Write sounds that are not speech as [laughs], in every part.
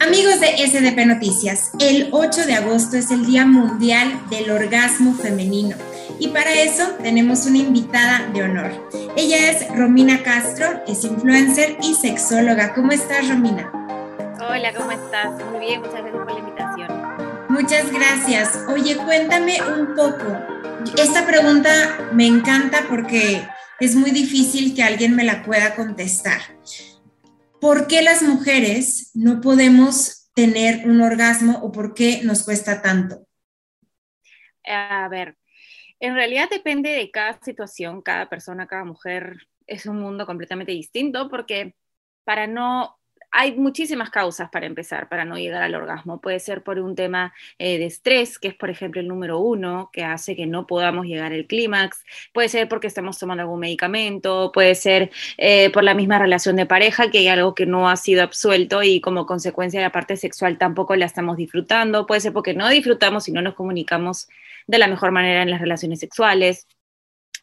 Amigos de SDP Noticias, el 8 de agosto es el Día Mundial del Orgasmo Femenino y para eso tenemos una invitada de honor. Ella es Romina Castro, es influencer y sexóloga. ¿Cómo estás, Romina? Hola, ¿cómo estás? Muy bien, muchas gracias por la invitación. Muchas gracias. Oye, cuéntame un poco. Esta pregunta me encanta porque es muy difícil que alguien me la pueda contestar. ¿Por qué las mujeres no podemos tener un orgasmo o por qué nos cuesta tanto? A ver, en realidad depende de cada situación, cada persona, cada mujer es un mundo completamente distinto porque para no hay muchísimas causas para empezar, para no llegar al orgasmo. Puede ser por un tema eh, de estrés, que es por ejemplo el número uno, que hace que no podamos llegar al clímax. Puede ser porque estamos tomando algún medicamento, puede ser eh, por la misma relación de pareja, que hay algo que no ha sido absuelto y como consecuencia de la parte sexual tampoco la estamos disfrutando. Puede ser porque no disfrutamos y no nos comunicamos de la mejor manera en las relaciones sexuales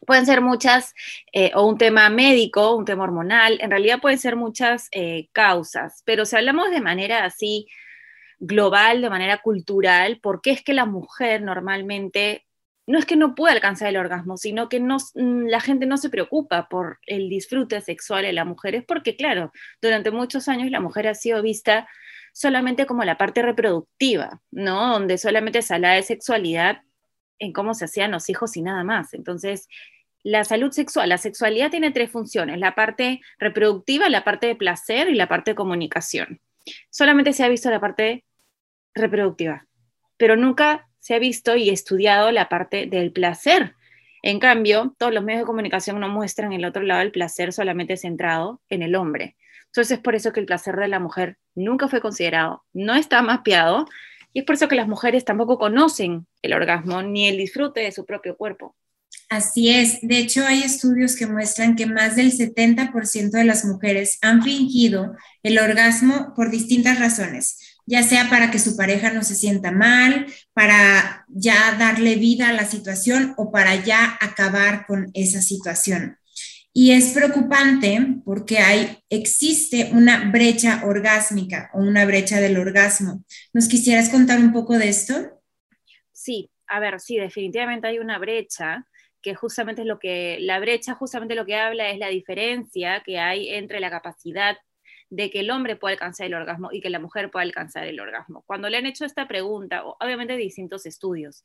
pueden ser muchas, eh, o un tema médico, un tema hormonal, en realidad pueden ser muchas eh, causas, pero si hablamos de manera así global, de manera cultural, ¿por qué es que la mujer normalmente no es que no pueda alcanzar el orgasmo, sino que mm, la gente no se preocupa por el disfrute sexual de la mujer? Es porque, claro, durante muchos años la mujer ha sido vista solamente como la parte reproductiva, ¿no? Donde solamente se habla de sexualidad en cómo se hacían los hijos y nada más. Entonces, la salud sexual, la sexualidad tiene tres funciones, la parte reproductiva, la parte de placer y la parte de comunicación. Solamente se ha visto la parte reproductiva, pero nunca se ha visto y estudiado la parte del placer. En cambio, todos los medios de comunicación no muestran el otro lado del placer solamente centrado en el hombre. Entonces es por eso que el placer de la mujer nunca fue considerado, no está mapeado y es por eso que las mujeres tampoco conocen el orgasmo ni el disfrute de su propio cuerpo. Así es. De hecho, hay estudios que muestran que más del 70% de las mujeres han fingido el orgasmo por distintas razones, ya sea para que su pareja no se sienta mal, para ya darle vida a la situación o para ya acabar con esa situación. Y es preocupante porque hay, existe una brecha orgásmica o una brecha del orgasmo. ¿Nos quisieras contar un poco de esto? Sí, a ver, sí, definitivamente hay una brecha que justamente es lo que, la brecha justamente lo que habla es la diferencia que hay entre la capacidad de que el hombre pueda alcanzar el orgasmo y que la mujer pueda alcanzar el orgasmo. Cuando le han hecho esta pregunta, obviamente distintos estudios,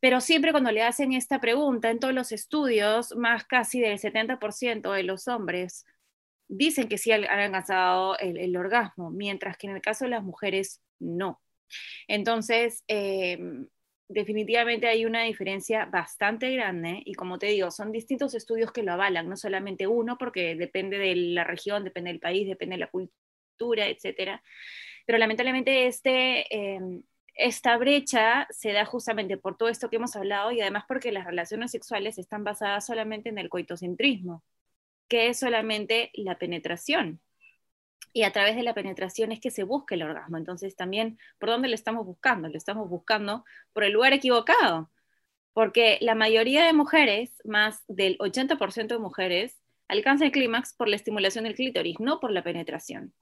pero siempre cuando le hacen esta pregunta, en todos los estudios, más casi del 70% de los hombres dicen que sí han alcanzado el, orgasmo, mientras que en el caso de las mujeres no. Entonces, em, definitivamente hay una diferencia bastante grande y como te digo, son distintos estudios que lo avalan, no solamente uno, porque depende de la región, depende del país, depende de la cultura, etcétera. Pero lamentablemente este, em, esta brecha se da justamente por todo esto que hemos hablado y además porque las relaciones sexuales están basadas solamente en el coitocentrismo, que es solamente la penetración y a través de la penetración es que se busca el orgasmo. Entonces también, ¿por dónde lo estamos buscando? Lo estamos buscando por el lugar equivocado, porque la mayoría de mujeres, más del 80% de mujeres, alcanzan el clímax por la estimulación del clítoris, no por la penetración.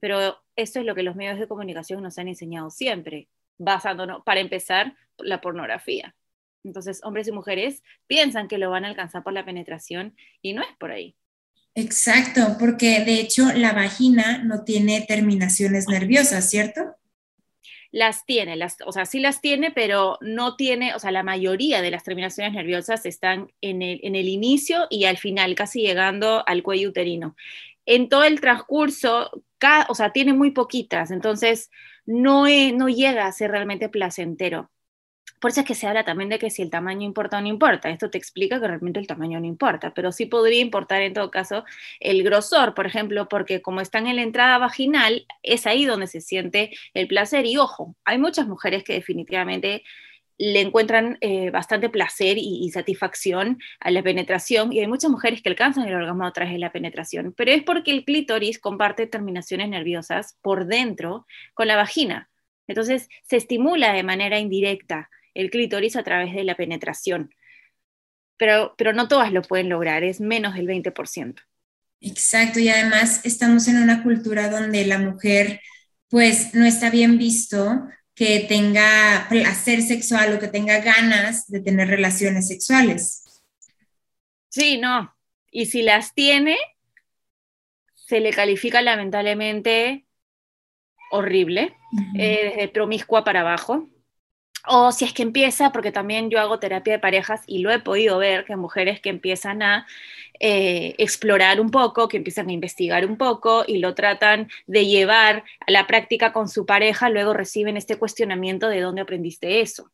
Pero eso es lo que los medios de comunicación nos han enseñado siempre, basándonos, para empezar, la pornografía. Entonces, hombres y mujeres piensan que lo van a alcanzar por la penetración y no es por ahí. Exacto, porque de hecho la vagina no tiene terminaciones nerviosas, ¿cierto? Las tiene, las, o sea, sí las tiene, pero no tiene, o sea, la mayoría de las terminaciones nerviosas están en el, en el inicio y al final, casi llegando al cuello uterino. En todo el transcurso, o sea, tiene muy poquitas, entonces no, no llega a ser realmente placentero. Por eso es que se habla también de que si el tamaño importa o no importa. Esto te explica que realmente el tamaño no importa, pero sí podría importar en todo caso el grosor, por ejemplo, porque como están en la entrada vaginal, es ahí donde se siente el placer. Y ojo, hay muchas mujeres que definitivamente le encuentran eh, bastante placer y, satisfacción a la penetración y hay muchas mujeres que alcanzan el orgasmo a través de la penetración, pero es porque el clítoris comparte terminaciones nerviosas por dentro con la vagina. Entonces se estimula de manera indirecta el clítoris a través de la penetración. Pero, pero no todas lo pueden lograr, es menos del 20%. Exacto, y además estamos en una cultura donde la mujer pues no está bien visto que tenga placer sexual o que tenga ganas de tener relaciones sexuales. Sí, no. Y si las tiene, se le califica lamentablemente horrible, eh, desde promiscua para abajo. O si es que empieza, porque también yo hago terapia de parejas y lo he podido ver, que mujeres que empiezan a eh, explorar un poco, que empiezan a investigar un poco y lo tratan de llevar a la práctica con su pareja, luego reciben este cuestionamiento de dónde aprendiste eso.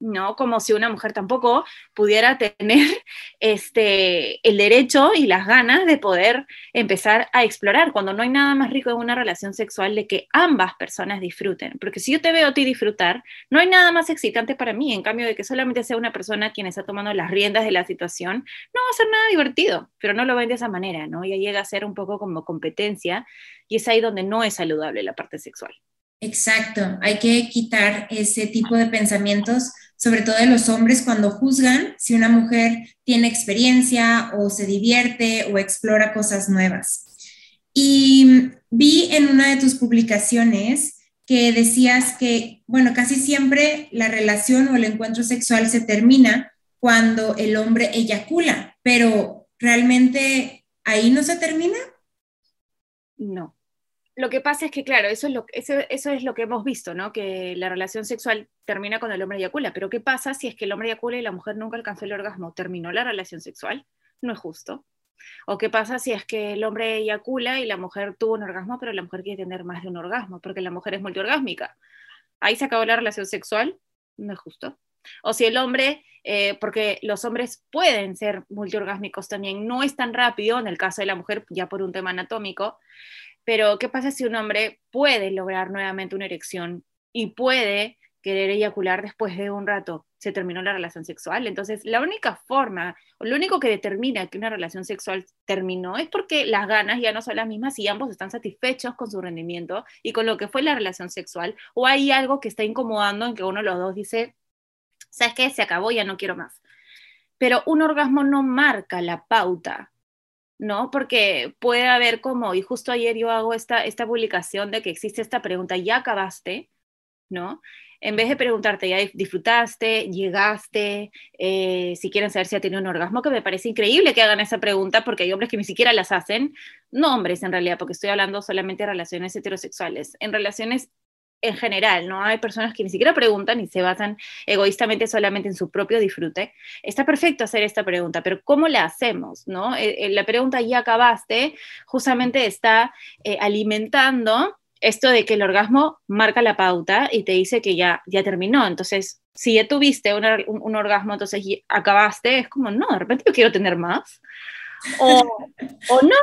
¿No? Como si una mujer tampoco pudiera tener [laughs] este, el derecho y las ganas de poder empezar a explorar, cuando no hay nada más rico en una relación sexual de que ambas personas disfruten. Porque si yo te veo a ti disfrutar, no hay nada más excitante para mí, en cambio de que solamente sea una persona quien está tomando las riendas de la situación, no va a ser nada divertido, pero no lo ven de esa manera, ¿no? Ya llega a ser un poco como competencia y es ahí donde no es saludable la parte sexual. Exacto, hay que quitar ese tipo de pensamientos, sobre todo de los hombres cuando juzgan si una mujer tiene experiencia o se divierte o explora cosas nuevas. Y vi en una de tus publicaciones que decías que, bueno, casi siempre la relación o el encuentro sexual se termina cuando el hombre eyacula, pero ¿realmente ahí no se termina? No. Lo que pasa es que, claro, eso es lo, que hemos visto, ¿no? Que la relación sexual termina cuando el hombre eyacula. Pero ¿qué pasa si es que el hombre eyacula y la mujer nunca alcanzó el orgasmo? ¿Terminó la relación sexual? No es justo. ¿O qué pasa si es que el hombre eyacula y la mujer tuvo un orgasmo, pero la mujer quiere tener más de un orgasmo, porque la mujer es multiorgásmica? Ahí se acabó la relación sexual, no es justo. O si el hombre, eh, porque los hombres pueden ser multiorgásmicos también, no es tan rápido en el caso de la mujer, ya por un tema anatómico, pero, ¿qué pasa si un hombre puede lograr nuevamente una erección y puede querer eyacular después de un rato? Se terminó la relación sexual. Entonces, la única forma, o lo único que determina que una relación sexual terminó es porque las ganas ya no son las mismas y ambos están satisfechos con su rendimiento y con lo que fue la relación sexual, o hay algo que está incomodando en que uno de los dos dice, ¿sabes qué? Se acabó, ya no quiero más. Pero un orgasmo no marca la pauta ¿no? Porque puede haber como, y justo ayer yo hago esta, esta publicación de que existe esta pregunta, ¿ya acabaste? ¿No? En vez de preguntarte, ¿ya disfrutaste? ¿Llegaste? Eh, si quieren saber si ha tenido un orgasmo, que me parece increíble que hagan esa pregunta porque hay hombres que ni siquiera las hacen. No hombres en realidad, porque estoy hablando solamente de relaciones heterosexuales. En relaciones en general, ¿no? Hay personas que ni siquiera preguntan y se basan egoístamente solamente en su propio disfrute. Está perfecto hacer esta pregunta, pero ¿cómo la hacemos, no? Eh, eh, la pregunta ¿ya acabaste? justamente está eh, alimentando esto de que el orgasmo marca la pauta y te dice que ya, ya terminó. Entonces, si ya tuviste un, orgasmo, entonces acabaste, es como, no, de repente yo quiero tener más. O, o no,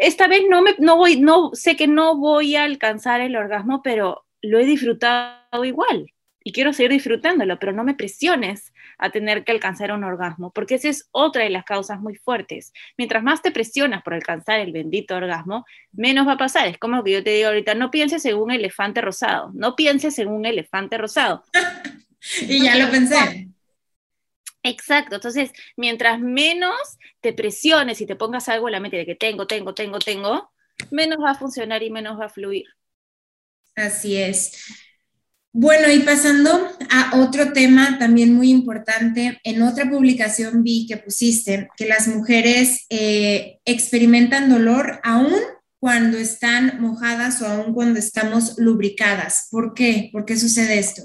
esta vez no, me, no voy, no, sé que no voy a alcanzar el orgasmo, pero lo he disfrutado igual y quiero seguir disfrutándolo, pero no me presiones a tener que alcanzar un orgasmo, porque esa es otra de las causas muy fuertes. Mientras más te presionas por alcanzar el bendito orgasmo, menos va a pasar. Es como que yo te digo ahorita, no pienses en un elefante rosado, no pienses en un elefante rosado. [laughs] y ya lo pensé. Exacto, entonces, mientras menos te presiones y te pongas algo en la mente de que tengo, tengo, tengo, tengo, menos va a funcionar y menos va a fluir. Así es. Bueno, y pasando a otro tema también muy importante, en otra publicación vi que pusiste que las mujeres eh, experimentan dolor aún cuando están mojadas o aún cuando estamos lubricadas. ¿Por qué? ¿Por qué sucede esto?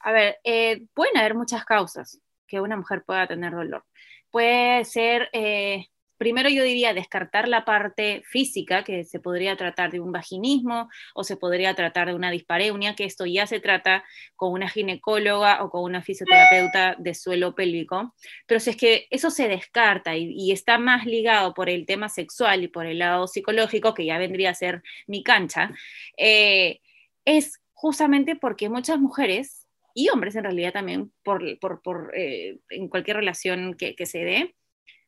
A ver, eh, pueden haber muchas causas que una mujer pueda tener dolor. Puede ser eh, primero yo diría descartar la parte física, que se podría tratar de un vaginismo o se podría tratar de una dispareunia, que esto ya se trata con una ginecóloga o con una fisioterapeuta de suelo pélvico. Pero si es que eso se descarta y, está más ligado por el tema sexual y por el lado psicológico, que ya vendría a ser mi cancha, eh, es justamente porque muchas mujeres y hombres en realidad también por, eh, en cualquier relación que se dé,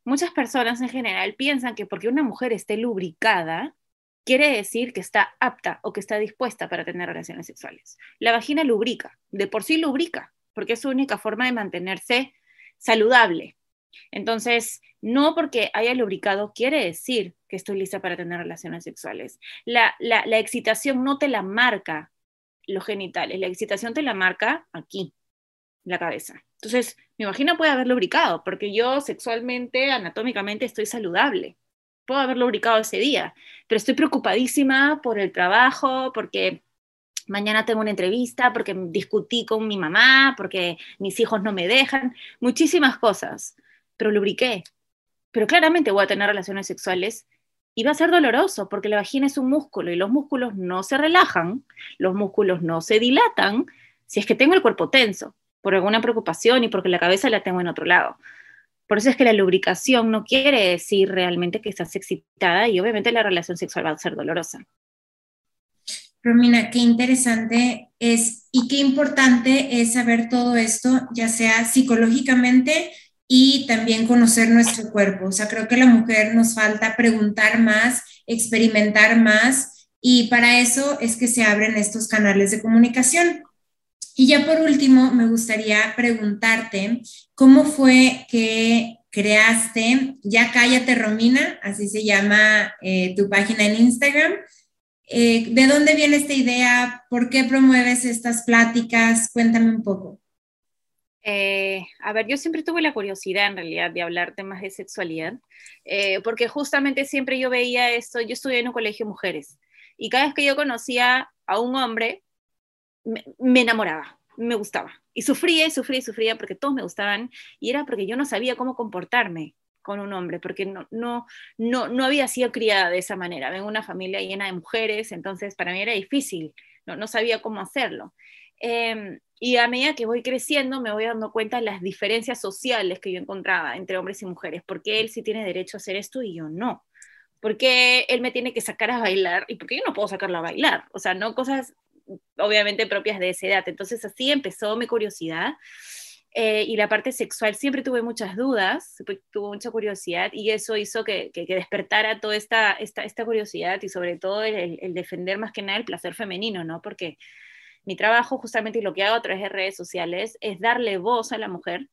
muchas personas en general piensan que porque una mujer esté lubricada, quiere decir que está apta o que está dispuesta para tener relaciones sexuales. La vagina lubrica, de por sí lubrica, porque es su única forma de mantenerse saludable. Entonces, no porque haya lubricado quiere decir que estoy lista para tener relaciones sexuales. La, la excitación no te la marca los genitales, la excitación te la marca aquí, la cabeza. Entonces, me imagino puede haber lubricado, porque yo sexualmente, anatómicamente, estoy saludable. Puedo haber lubricado ese día, pero estoy preocupadísima por el trabajo, porque mañana tengo una entrevista, porque discutí con mi mamá, porque mis hijos no me dejan, muchísimas cosas, pero lubriqué. Pero claramente voy a tener relaciones sexuales y va a ser doloroso porque la vagina es un músculo y los músculos no se relajan, los músculos no se dilatan si es que tengo el cuerpo tenso por alguna preocupación y porque la cabeza la tengo en otro lado. Por eso es que la lubricación no quiere decir realmente que estás excitada y obviamente la relación sexual va a ser dolorosa. Romina, qué interesante es y qué importante es saber todo esto, ya sea psicológicamente y también conocer nuestro cuerpo. O sea, creo que la mujer nos falta preguntar más, experimentar más y para eso es que se abren estos canales de comunicación. Y ya por último, me gustaría preguntarte, ¿cómo fue que creaste Ya Cállate Romina, así se llama eh, tu página en Instagram? Eh, ¿De dónde viene esta idea? ¿Por qué promueves estas pláticas? Cuéntame un poco. Eh, a ver, yo siempre tuve la curiosidad en realidad de hablar temas de sexualidad, porque justamente siempre yo veía esto, yo estudié en un colegio de mujeres, y cada vez que yo conocía a un hombre, me, enamoraba, me gustaba. Y sufría y sufría y sufría porque todos me gustaban y era porque yo no sabía cómo comportarme con un hombre, porque no, no, no, no había sido criada de esa manera. Vengo una familia llena de mujeres, entonces para mí era difícil, no, no sabía cómo hacerlo. Em, y a medida que voy creciendo me voy dando cuenta de las diferencias sociales que yo encontraba entre hombres y mujeres, porque él sí tiene derecho a hacer esto y yo no. Porque él me tiene que sacar a bailar y porque yo no puedo sacarlo a bailar. O sea, no cosas obviamente propias de esa edad. Entonces así empezó mi curiosidad. Eh, y la parte sexual siempre tuve muchas dudas, tuve mucha curiosidad y eso hizo que, que, despertara toda esta, esta, esta, curiosidad y sobre todo el, el, defender más que nada el placer femenino, ¿no? Porque mi trabajo justamente y lo que hago a través de redes sociales es darle voz a la mujer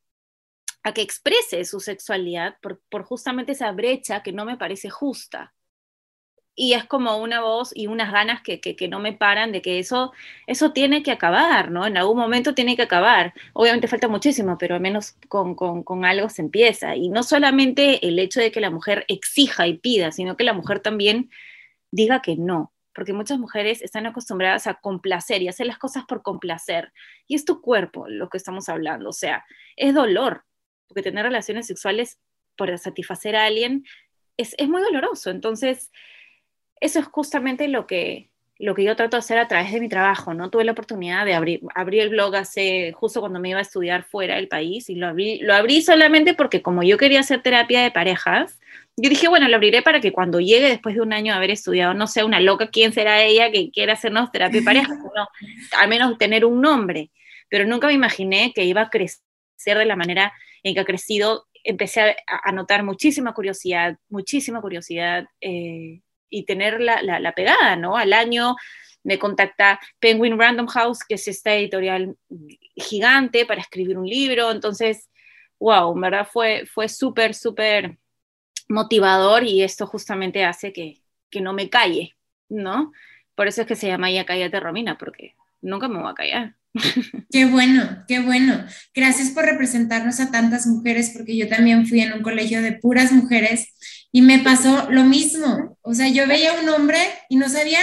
a que exprese su sexualidad por, por justamente esa brecha que no me parece justa y es como una voz y unas ganas que, que, no me paran de que eso, eso tiene que acabar, ¿no? En algún momento tiene que acabar. Obviamente falta muchísimo, pero al menos con, con, con, algo se empieza. Y no solamente el hecho de que la mujer exija y pida, sino que la mujer también diga que no. Porque muchas mujeres están acostumbradas a complacer y hacer las cosas por complacer. Y es tu cuerpo lo que estamos hablando. O sea, es dolor. Porque tener relaciones sexuales por satisfacer a alguien es, es muy doloroso. Entonces, eso es justamente lo que, lo que yo trato de hacer a través de mi trabajo, ¿no? Tuve la oportunidad de abrir, abrir el blog hace, justo cuando me iba a estudiar fuera del país, y lo abrí, lo abrí solamente porque como yo quería hacer terapia de parejas, yo dije, bueno, lo abriré para que cuando llegue después de un año de haber estudiado, no sea una loca, ¿quién será ella que quiera hacernos terapia de parejas? [laughs] No, al menos tener un nombre. Pero nunca me imaginé que iba a crecer de la manera en que ha crecido. Empecé a, a notar muchísima curiosidad, muchísima curiosidad. Eh, y tener la, pegada, ¿no? Al año me contacta Penguin Random House, que es esta editorial gigante para escribir un libro, entonces, wow, en verdad fue, fue súper, súper motivador y esto justamente hace que, que, no me calle, ¿no? Por eso es que se llama Ya Cállate Romina, porque nunca me voy a callar. [laughs] Qué bueno, qué bueno. Gracias por representarnos a tantas mujeres, porque yo también fui en un colegio de puras mujeres y me pasó lo mismo. O sea, yo veía a un hombre y no sabía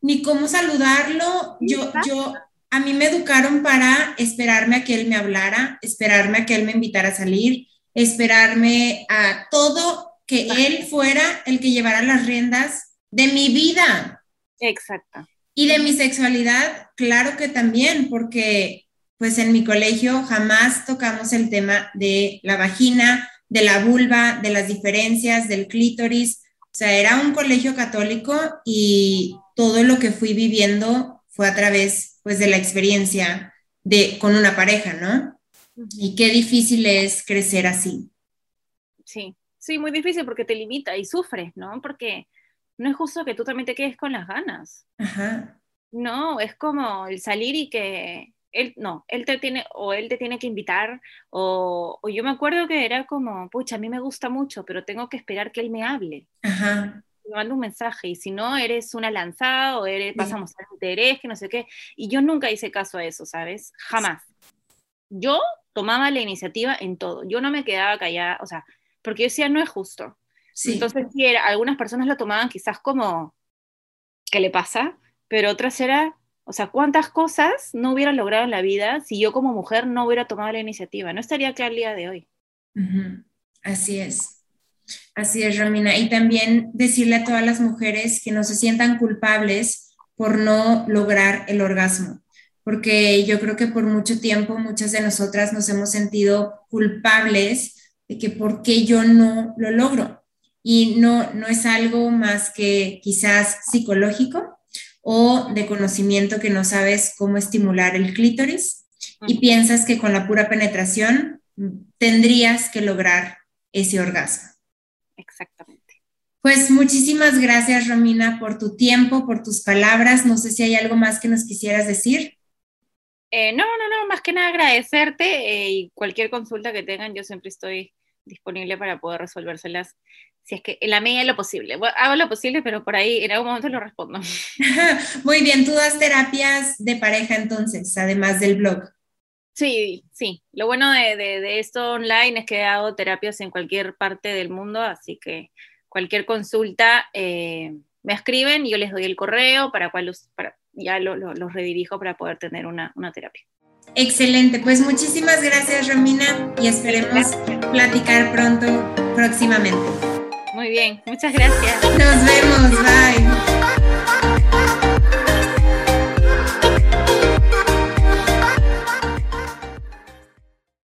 ni cómo saludarlo. Yo, yo, a mí me educaron para esperarme a que él me hablara, esperarme a que él me invitara a salir, esperarme a todo que él fuera el que llevara las riendas de mi vida. Exacto. Y de mi sexualidad, claro que también, porque pues en mi colegio jamás tocamos el tema de la vagina, de la vulva, de las diferencias, del clítoris. O sea, era un colegio católico y todo lo que fui viviendo fue a través, pues, de la experiencia de, con una pareja, ¿no? Y qué difícil es crecer así. Sí, sí, muy difícil porque te limita y sufres, ¿no? Porque no es justo que tú también te quedes con las ganas. Ajá. No, es como el salir y que, él no, él te tiene, o él te tiene que invitar, o, o, yo me acuerdo que era como, pucha, a mí me gusta mucho, pero tengo que esperar que él me hable. Ajá. Me manda un mensaje, y si no, eres una lanzada, o eres, vas a mostrar interés, que no sé qué. Y yo nunca hice caso a eso, ¿sabes? Jamás. Yo tomaba la iniciativa en todo. Yo no me quedaba callada, o sea, porque yo decía, no es justo. Sí. Entonces, sí, era, algunas personas lo tomaban quizás como, ¿qué le pasa? Pero otras era, o sea, ¿cuántas cosas no hubiera logrado en la vida si yo como mujer no hubiera tomado la iniciativa? No estaría acá el día de hoy. Así es. Así es, Romina. Y también decirle a todas las mujeres que no se sientan culpables por no lograr el orgasmo, porque yo creo que por mucho tiempo muchas de nosotras nos hemos sentido culpables de que por qué yo no lo logro. Y no, no es algo más que quizás psicológico, o de conocimiento que no sabes cómo estimular el clítoris y piensas que con la pura penetración tendrías que lograr ese orgasmo. Exactamente. Pues muchísimas gracias, Romina, por tu tiempo, por tus palabras. No sé si hay algo más que nos quisieras decir. Eh, no, no, no, más que nada agradecerte eh, y cualquier consulta que tengan, yo siempre estoy disponible para poder resolvérselas si es que en la medida de lo posible. hago lo posible, pero por ahí en algún momento lo respondo. [laughs] Muy bien, tú das terapias de pareja entonces, además del blog. Sí, sí. Lo bueno de, esto online es que hago terapias en cualquier parte del mundo, así que cualquier consulta eh, me escriben y yo les doy el correo para cual para, ya los redirijo para poder tener una, una terapia. Excelente, pues muchísimas gracias Romina y esperemos platicar pronto próximamente. Muy bien, muchas gracias. Nos vemos, bye.